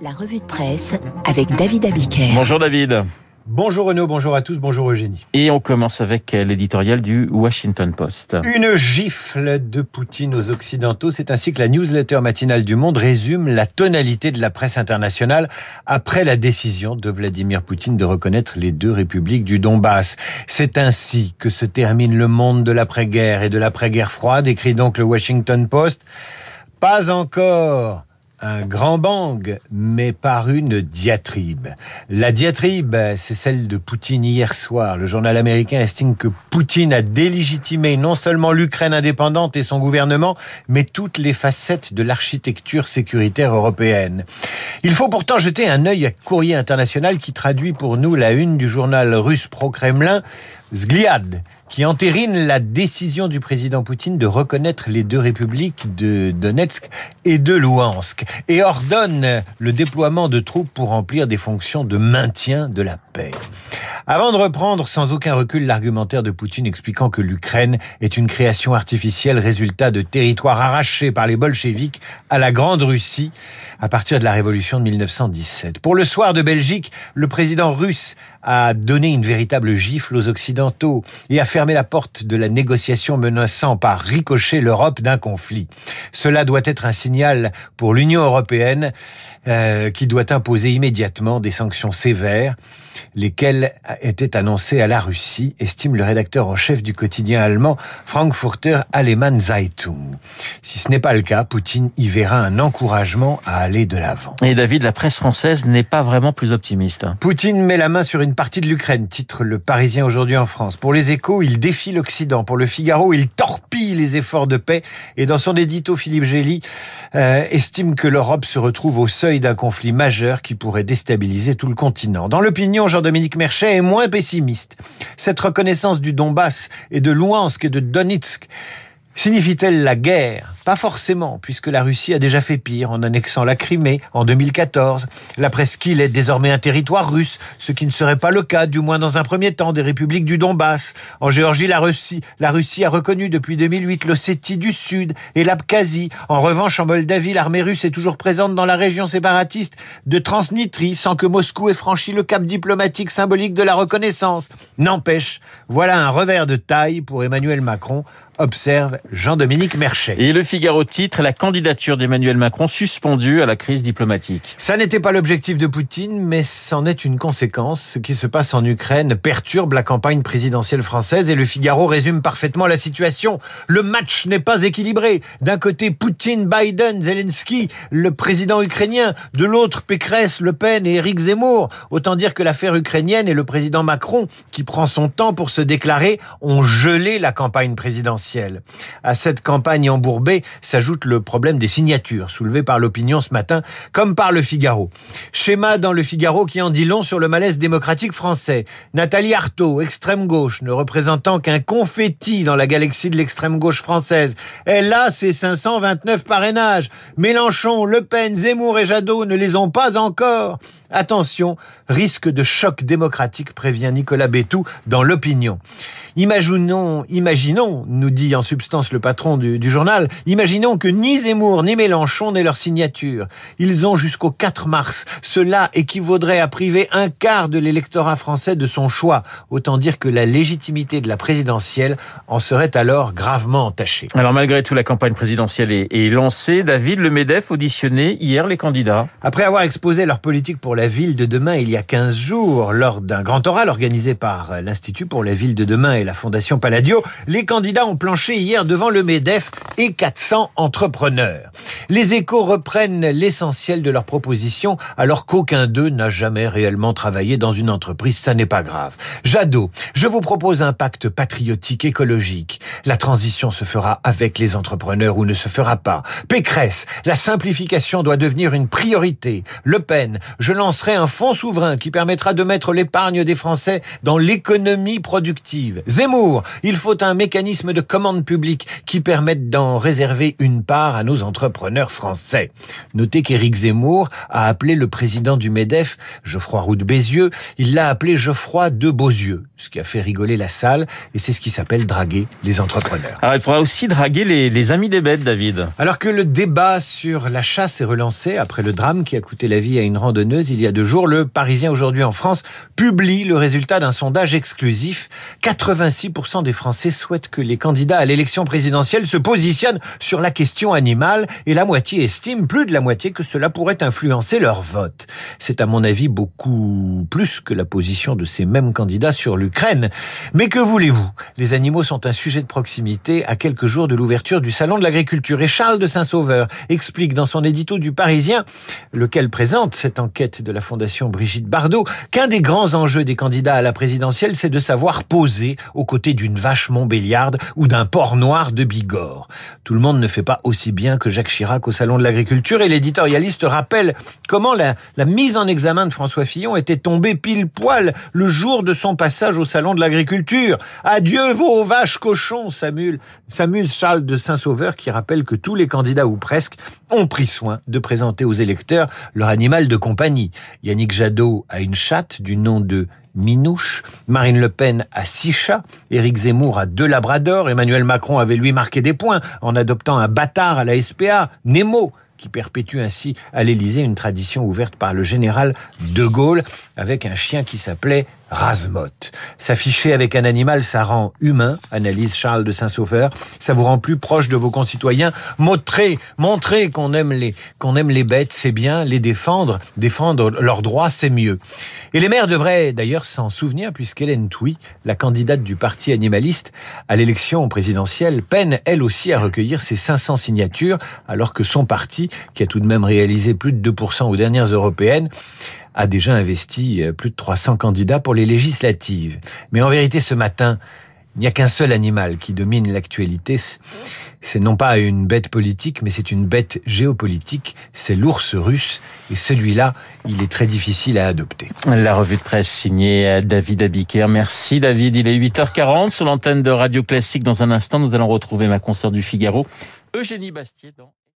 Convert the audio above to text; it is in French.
La revue de presse avec David Abiker. Bonjour David. Bonjour Renaud, bonjour à tous, bonjour Eugénie. Et on commence avec l'éditorial du Washington Post. Une gifle de Poutine aux Occidentaux, c'est ainsi que la newsletter matinale du Monde résume la tonalité de la presse internationale après la décision de Vladimir Poutine de reconnaître les deux républiques du Donbass. C'est ainsi que se termine le monde de l'après-guerre et de l'après-guerre froide, écrit donc le Washington Post. Pas encore un grand bang, mais par une diatribe. La diatribe, c'est celle de Poutine hier soir. Le journal américain estime que Poutine a délégitimé non seulement l'Ukraine indépendante et son gouvernement, mais toutes les facettes de l'architecture sécuritaire européenne. Il faut pourtant jeter un œil à Courrier International qui traduit pour nous la une du journal russe pro-Kremlin, Zgliad, qui entérine la décision du président Poutine de reconnaître les deux républiques de Donetsk et de Louhansk et ordonne le déploiement de troupes pour remplir des fonctions de maintien de la Avant de reprendre sans aucun recul l'argumentaire de Poutine expliquant que l'Ukraine est une création artificielle résultat de territoires arrachés par les bolcheviks à la Grande Russie à partir de la révolution de 1917. Pour le soir de Belgique, le président russe a donné une véritable gifle aux Occidentaux et a fermé la porte de la négociation menaçant par ricochet l'Europe d'un conflit. Cela doit être un signal pour l'Union européenne euh, qui doit imposer immédiatement des sanctions sévères, lesquelles étaient annoncées à la Russie, estime le rédacteur en chef du quotidien allemand Frankfurter Allgemeine Zeitung. Si ce n'est pas le cas, Poutine y verra un encouragement à aller de l'avant. Et David, la presse française n'est pas vraiment plus optimiste. Poutine met la main sur une partie de l'Ukraine, titre le Parisien aujourd'hui en France. Pour les échos, il défie l'Occident. Pour le Figaro, il torpille les efforts de paix. Et dans son édito, Philippe Gély euh, estime que l'Europe se retrouve au seuil d'un conflit majeur qui pourrait déstabiliser tout le continent. Dans l'opinion, Jean-Dominique Merchet est moins pessimiste. Cette reconnaissance du Donbass et de Louhansk et de Donetsk signifie-t-elle la guerre? Pas forcément, puisque la Russie a déjà fait pire en annexant la Crimée en 2014. La presqu'île est désormais un territoire russe, ce qui ne serait pas le cas, du moins dans un premier temps, des républiques du Donbass. En Géorgie, la Russie, a reconnu depuis 2008 l'Ossétie du Sud et l'Abkhazie. En revanche, en Moldavie, l'armée russe est toujours présente dans la région séparatiste de Transnistrie, sans que Moscou ait franchi le cap diplomatique symbolique de la reconnaissance. N'empêche, voilà un revers de taille pour Emmanuel Macron, observe Jean-Dominique Merchet. Figaro titre la candidature d'Emmanuel Macron suspendue à la crise diplomatique. Ça n'était pas l'objectif de Poutine, mais c'en est une conséquence. Ce qui se passe en Ukraine perturbe la campagne présidentielle française et le Figaro résume parfaitement la situation. Le match n'est pas équilibré. D'un côté, Poutine, Biden, Zelensky, le président ukrainien. De l'autre, Pécresse, Le Pen et Éric Zemmour. Autant dire que l'affaire ukrainienne et le président Macron, qui prend son temps pour se déclarer, ont gelé la campagne présidentielle. À cette campagne embourbée, s'ajoute le problème des signatures, soulevé par l'opinion ce matin, comme par le Figaro. Schéma dans le Figaro qui en dit long sur le malaise démocratique français. Nathalie Arthaud, extrême gauche, ne représentant qu'un confetti dans la galaxie de l'extrême gauche française. Elle a ses 529 parrainages. Mélenchon, Le Pen, Zemmour et Jadot ne les ont pas encore. Attention, risque de choc démocratique, prévient Nicolas Bétou dans l'opinion. Imaginons, imaginons, nous dit en substance le patron du, du journal, imaginons que ni Zemmour ni Mélenchon n'aient leur signature. Ils ont jusqu'au 4 mars. Cela équivaudrait à priver un quart de l'électorat français de son choix. Autant dire que la légitimité de la présidentielle en serait alors gravement entachée. Alors malgré tout, la campagne présidentielle est, est lancée. David, le MEDEF auditionnait hier les candidats. Après avoir exposé leur politique pour la ville de demain il y a 15 jours, lors d'un grand oral organisé par l'Institut pour la ville de demain et la Fondation Palladio, les candidats ont planché hier devant le MEDEF et 400 entrepreneurs. Les échos reprennent l'essentiel de leurs propositions alors qu'aucun d'eux n'a jamais réellement travaillé dans une entreprise, ça n'est pas grave. Jadot, je vous propose un pacte patriotique écologique. La transition se fera avec les entrepreneurs ou ne se fera pas. Pécresse, la simplification doit devenir une priorité. Le Pen, je lancerai un fonds souverain qui permettra de mettre l'épargne des Français dans l'économie productive. Zemmour, il faut un mécanisme de commande publique qui permette d'en réserver une part à nos entrepreneurs français. Notez qu'Éric Zemmour a appelé le président du MEDEF, Geoffroy Roux de Bézieux, il l'a appelé Geoffroy de Beauzieux, ce qui a fait rigoler la salle, et c'est ce qui s'appelle draguer les entrepreneurs. Alors il faudra aussi draguer les, les amis des bêtes, David. Alors que le débat sur la chasse est relancé après le drame qui a coûté la vie à une randonneuse il y a deux jours, le Parisien aujourd'hui en France publie le résultat d'un sondage exclusif. 86% des Français souhaitent que les candidats à l'élection présidentielle se positionnent sur la question animale et la moitié estime, plus de la moitié, que cela pourrait influencer leur vote. C'est à mon avis beaucoup plus que la position de ces mêmes candidats sur l'Ukraine. Mais que voulez-vous? Les animaux sont un sujet de proximité à quelques jours de l'ouverture du Salon de l'agriculture. Et Charles de Saint-Sauveur explique dans son édito du Parisien, lequel présente cette enquête la Fondation Brigitte Bardot, qu'un des grands enjeux des candidats à la présidentielle, c'est de savoir poser aux côtés d'une vache montbéliarde ou d'un porc noir de Bigorre. Tout le monde ne fait pas aussi bien que Jacques Chirac au Salon de l'agriculture et l'éditorialiste rappelle comment la, la mise en examen de François Fillon était tombée pile poil le jour de son passage au Salon de l'agriculture. Adieu vos vaches cochons, s'amuse Charles de Saint-Sauveur qui rappelle que tous les candidats ou presque ont pris soin de présenter aux électeurs leur animal de compagnie. Yannick Jadot a une chatte du nom de Minouche, Marine Le Pen a six chats, Éric Zemmour a deux labradors, Emmanuel Macron avait lui marqué des points en adoptant un bâtard à la SPA, Nemo, qui perpétue ainsi à l'Élysée une tradition ouverte par le général de Gaulle avec un chien qui s'appelait S'afficher avec un animal, ça rend humain, analyse Charles de Saint-Sauveur. Ça vous rend plus proche de vos concitoyens. Montrer, montrer qu'on aime les, qu'on aime les bêtes, c'est bien. Les défendre, défendre leurs droits, c'est mieux. Et les maires devraient d'ailleurs s'en souvenir puisqu'Hélène Touy, la candidate du parti animaliste à l'élection présidentielle, peine elle aussi à recueillir ses 500 signatures alors que son parti, qui a tout de même réalisé plus de 2% aux dernières européennes, a déjà investi euh, plus de 300 candidats pour les législatives. Mais en vérité, ce matin, il n'y a qu'un seul animal qui domine l'actualité. C'est non pas une bête politique, mais c'est une bête géopolitique. C'est l'ours russe. Et celui-là, il est très difficile à adopter. La revue de presse signée David Abiker. Merci David. Il est 8h40 sur l'antenne de Radio Classique. Dans un instant, nous allons retrouver ma consoeur du Figaro, Eugénie Bastier. Dans...